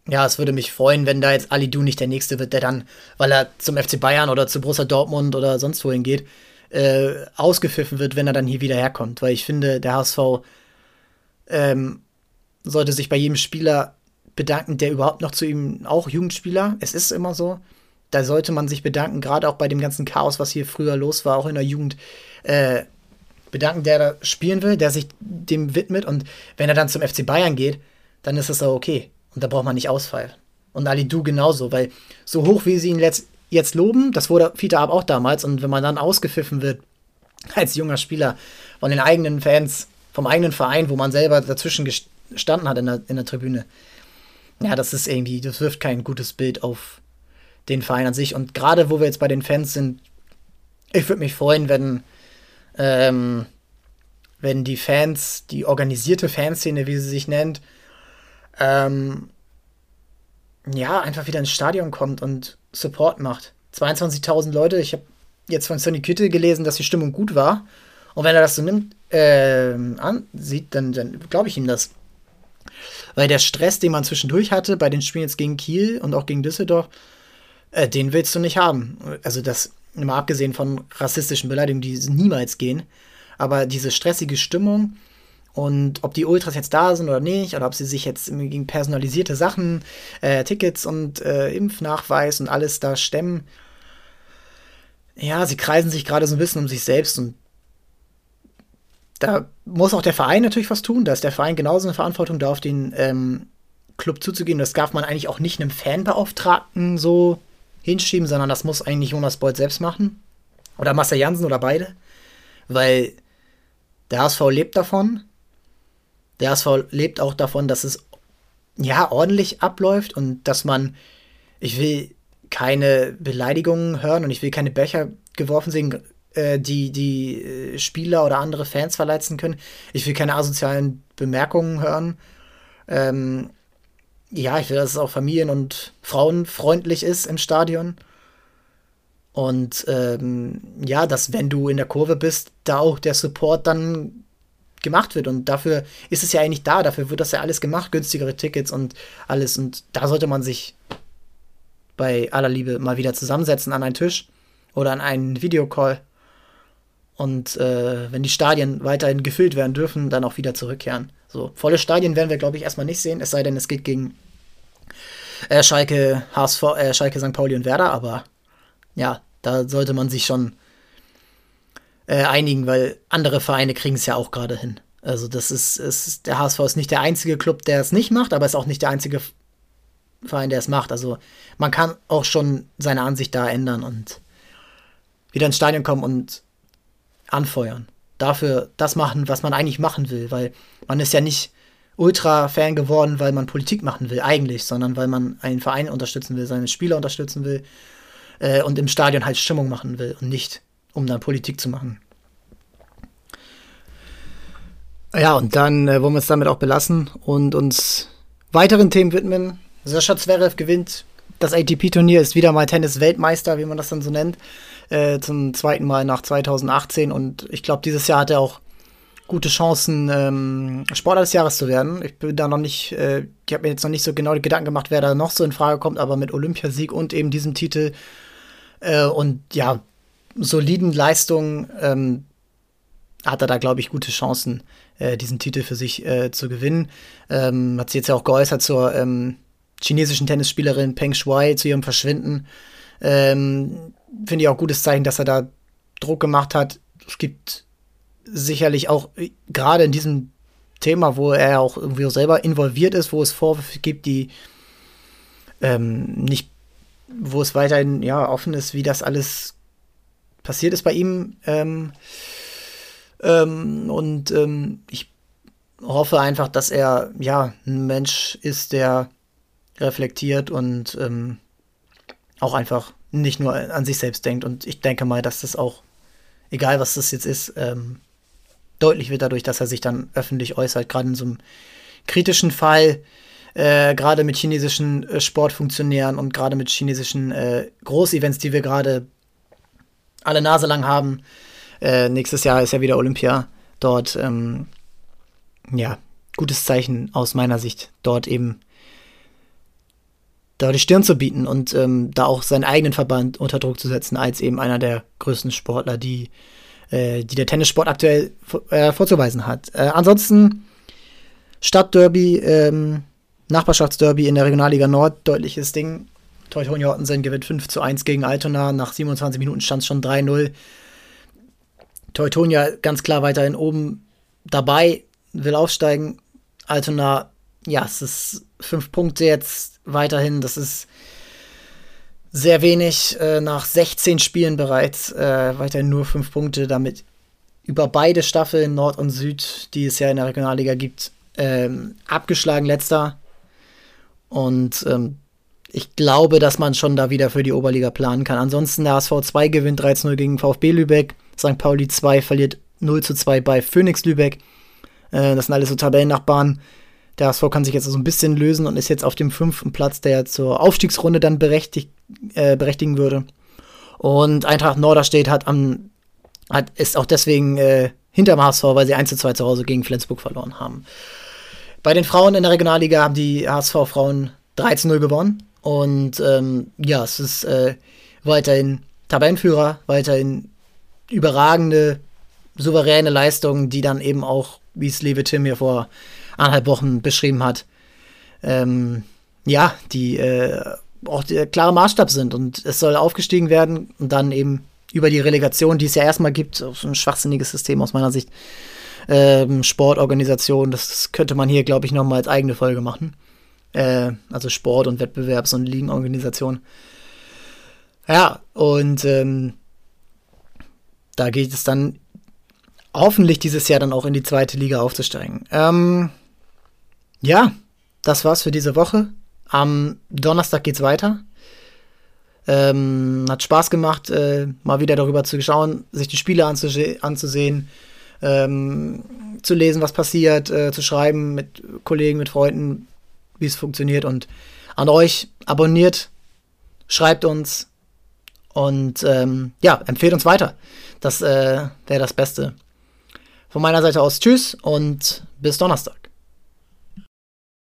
ja, es würde mich freuen, wenn da jetzt Ali Du nicht der Nächste wird, der dann, weil er zum FC Bayern oder zu Borussia Dortmund oder sonst wohin geht, äh, ausgepfiffen wird, wenn er dann hier wieder herkommt. Weil ich finde, der HSV ähm, sollte sich bei jedem Spieler bedanken, der überhaupt noch zu ihm, auch Jugendspieler, es ist immer so, da sollte man sich bedanken, gerade auch bei dem ganzen Chaos, was hier früher los war, auch in der Jugend, äh, bedanken, der da spielen will, der sich dem widmet und wenn er dann zum FC Bayern geht, dann ist das auch okay. Und da braucht man nicht ausfallen. Und Ali Du genauso, weil so hoch wie sie ihn jetzt, jetzt loben, das wurde Fiete Ab auch damals, und wenn man dann ausgepfiffen wird als junger Spieler von den eigenen Fans, vom eigenen Verein, wo man selber dazwischen gestanden hat in der, in der Tribüne, ja, das ist irgendwie, das wirft kein gutes Bild auf den Verein an sich. Und gerade wo wir jetzt bei den Fans sind, ich würde mich freuen, wenn, ähm, wenn die Fans, die organisierte Fanszene, wie sie sich nennt, ähm, ja, einfach wieder ins Stadion kommt und Support macht. 22.000 Leute, ich habe jetzt von Sonny Kütte gelesen, dass die Stimmung gut war. Und wenn er das so nimmt, äh, ansieht, dann, dann glaube ich ihm das. Weil der Stress, den man zwischendurch hatte, bei den Spielen jetzt gegen Kiel und auch gegen Düsseldorf, äh, den willst du nicht haben. Also das, mal abgesehen von rassistischen Beleidigungen, die niemals gehen. Aber diese stressige Stimmung und ob die Ultras jetzt da sind oder nicht, oder ob sie sich jetzt gegen personalisierte Sachen, äh, Tickets und äh, Impfnachweis und alles da stemmen. Ja, sie kreisen sich gerade so ein bisschen um sich selbst und da muss auch der Verein natürlich was tun. Da ist der Verein genauso eine Verantwortung, da auf den ähm, Club zuzugehen. Das darf man eigentlich auch nicht einem Fanbeauftragten so hinschieben, sondern das muss eigentlich Jonas Beuth selbst machen. Oder Marcel Jansen oder beide. Weil der HSV lebt davon. Der HSV lebt auch davon, dass es ja ordentlich abläuft und dass man, ich will keine Beleidigungen hören und ich will keine Becher geworfen sehen, äh, die die äh, Spieler oder andere Fans verletzen können. Ich will keine asozialen Bemerkungen hören. Ähm, ja, ich will, dass es auch familien- und frauenfreundlich ist im Stadion. Und ähm, ja, dass wenn du in der Kurve bist, da auch der Support dann gemacht wird. Und dafür ist es ja eigentlich da, dafür wird das ja alles gemacht, günstigere Tickets und alles. Und da sollte man sich bei aller Liebe mal wieder zusammensetzen an einen Tisch oder an einen Videocall. Und äh, wenn die Stadien weiterhin gefüllt werden dürfen, dann auch wieder zurückkehren. So, volle Stadien werden wir, glaube ich, erstmal nicht sehen, es sei denn, es geht gegen äh, Schalke, HSV, äh, Schalke, St. Pauli und Werder, aber ja, da sollte man sich schon äh, einigen, weil andere Vereine kriegen es ja auch gerade hin. Also das ist, ist, der HSV ist nicht der einzige Club, der es nicht macht, aber ist auch nicht der einzige Verein, der es macht. Also man kann auch schon seine Ansicht da ändern und wieder ins Stadion kommen und anfeuern. Dafür das machen, was man eigentlich machen will, weil man ist ja nicht Ultra-Fan geworden, weil man Politik machen will, eigentlich, sondern weil man einen Verein unterstützen will, seine Spieler unterstützen will äh, und im Stadion halt Stimmung machen will und nicht, um dann Politik zu machen. Ja, und dann äh, wollen wir es damit auch belassen und uns weiteren Themen widmen. Sascha Zverev gewinnt das ATP-Turnier, ist wieder mal Tennis-Weltmeister, wie man das dann so nennt, äh, zum zweiten Mal nach 2018. Und ich glaube, dieses Jahr hat er auch gute Chancen, ähm, Sportler des Jahres zu werden. Ich bin da noch nicht, äh, ich habe mir jetzt noch nicht so genau die Gedanken gemacht, wer da noch so in Frage kommt, aber mit Olympiasieg und eben diesem Titel äh, und ja, soliden Leistungen ähm, hat er da, glaube ich, gute Chancen, äh, diesen Titel für sich äh, zu gewinnen. Ähm, hat sie jetzt ja auch geäußert zur ähm, chinesischen Tennisspielerin Peng Shuai zu ihrem Verschwinden. Ähm, Finde ich auch gutes Zeichen, dass er da Druck gemacht hat. Es gibt sicherlich auch äh, gerade in diesem Thema, wo er auch irgendwie selber involviert ist, wo es Vorwürfe gibt, die ähm, nicht, wo es weiterhin ja offen ist, wie das alles passiert ist bei ihm. Ähm, ähm, und ähm, ich hoffe einfach, dass er ja ein Mensch ist, der reflektiert und ähm, auch einfach nicht nur an sich selbst denkt. Und ich denke mal, dass das auch, egal was das jetzt ist, ähm, deutlich wird dadurch, dass er sich dann öffentlich äußert, gerade in so einem kritischen Fall, äh, gerade mit chinesischen äh, Sportfunktionären und gerade mit chinesischen äh, Großevents, die wir gerade alle Nase lang haben. Äh, nächstes Jahr ist ja wieder Olympia dort. Ähm, ja, gutes Zeichen aus meiner Sicht, dort eben da die Stirn zu bieten und ähm, da auch seinen eigenen Verband unter Druck zu setzen, als eben einer der größten Sportler, die, äh, die der Tennissport aktuell äh, vorzuweisen hat. Äh, ansonsten Stadtderby, ähm, Nachbarschaftsderby in der Regionalliga Nord, deutliches Ding. Teutonia Ottensen gewinnt 5 zu 1 gegen Altona. Nach 27 Minuten stand es schon 3-0. Teutonia ganz klar weiterhin oben dabei, will aufsteigen. Altona, ja, es ist fünf Punkte jetzt weiterhin. Das ist sehr wenig. Äh, nach 16 Spielen bereits äh, weiterhin nur fünf Punkte, damit über beide Staffeln Nord und Süd, die es ja in der Regionalliga gibt, ähm, abgeschlagen letzter. Und ähm, ich glaube, dass man schon da wieder für die Oberliga planen kann. Ansonsten der HSV 2 gewinnt 13-0 gegen VfB Lübeck. St. Pauli 2 verliert 0 zu 2 bei Phoenix Lübeck. Äh, das sind alles so Tabellennachbarn. Der HSV kann sich jetzt so ein bisschen lösen und ist jetzt auf dem fünften Platz, der zur Aufstiegsrunde dann berechtigt, äh, berechtigen würde. Und Eintracht Norderstedt hat am, hat, ist auch deswegen äh, hinterm HSV, weil sie 1 zu 2 zu Hause gegen Flensburg verloren haben. Bei den Frauen in der Regionalliga haben die HSV-Frauen 13-0 gewonnen. Und ähm, ja, es ist äh, weiterhin Tabellenführer, weiterhin überragende, souveräne Leistungen, die dann eben auch, wie es Lewe Tim hier vor anderthalb Wochen beschrieben hat, ähm, ja, die äh, auch der klare Maßstab sind. Und es soll aufgestiegen werden und dann eben über die Relegation, die es ja erstmal gibt, ein schwachsinniges System aus meiner Sicht, ähm, Sportorganisation, das könnte man hier, glaube ich, nochmal als eigene Folge machen. Äh, also Sport- und Wettbewerbs- und Ligenorganisation. Ja, und ähm, da geht es dann hoffentlich dieses Jahr dann auch in die zweite Liga aufzusteigen. Ähm, ja, das war's für diese Woche. Am Donnerstag geht's weiter. Ähm, hat Spaß gemacht, äh, mal wieder darüber zu schauen, sich die Spiele anzusehen, ähm, zu lesen, was passiert, äh, zu schreiben mit Kollegen, mit Freunden, wie es funktioniert. Und an euch abonniert, schreibt uns und ähm, ja, empfehlt uns weiter. Das äh, wäre das Beste. Von meiner Seite aus tschüss und bis Donnerstag.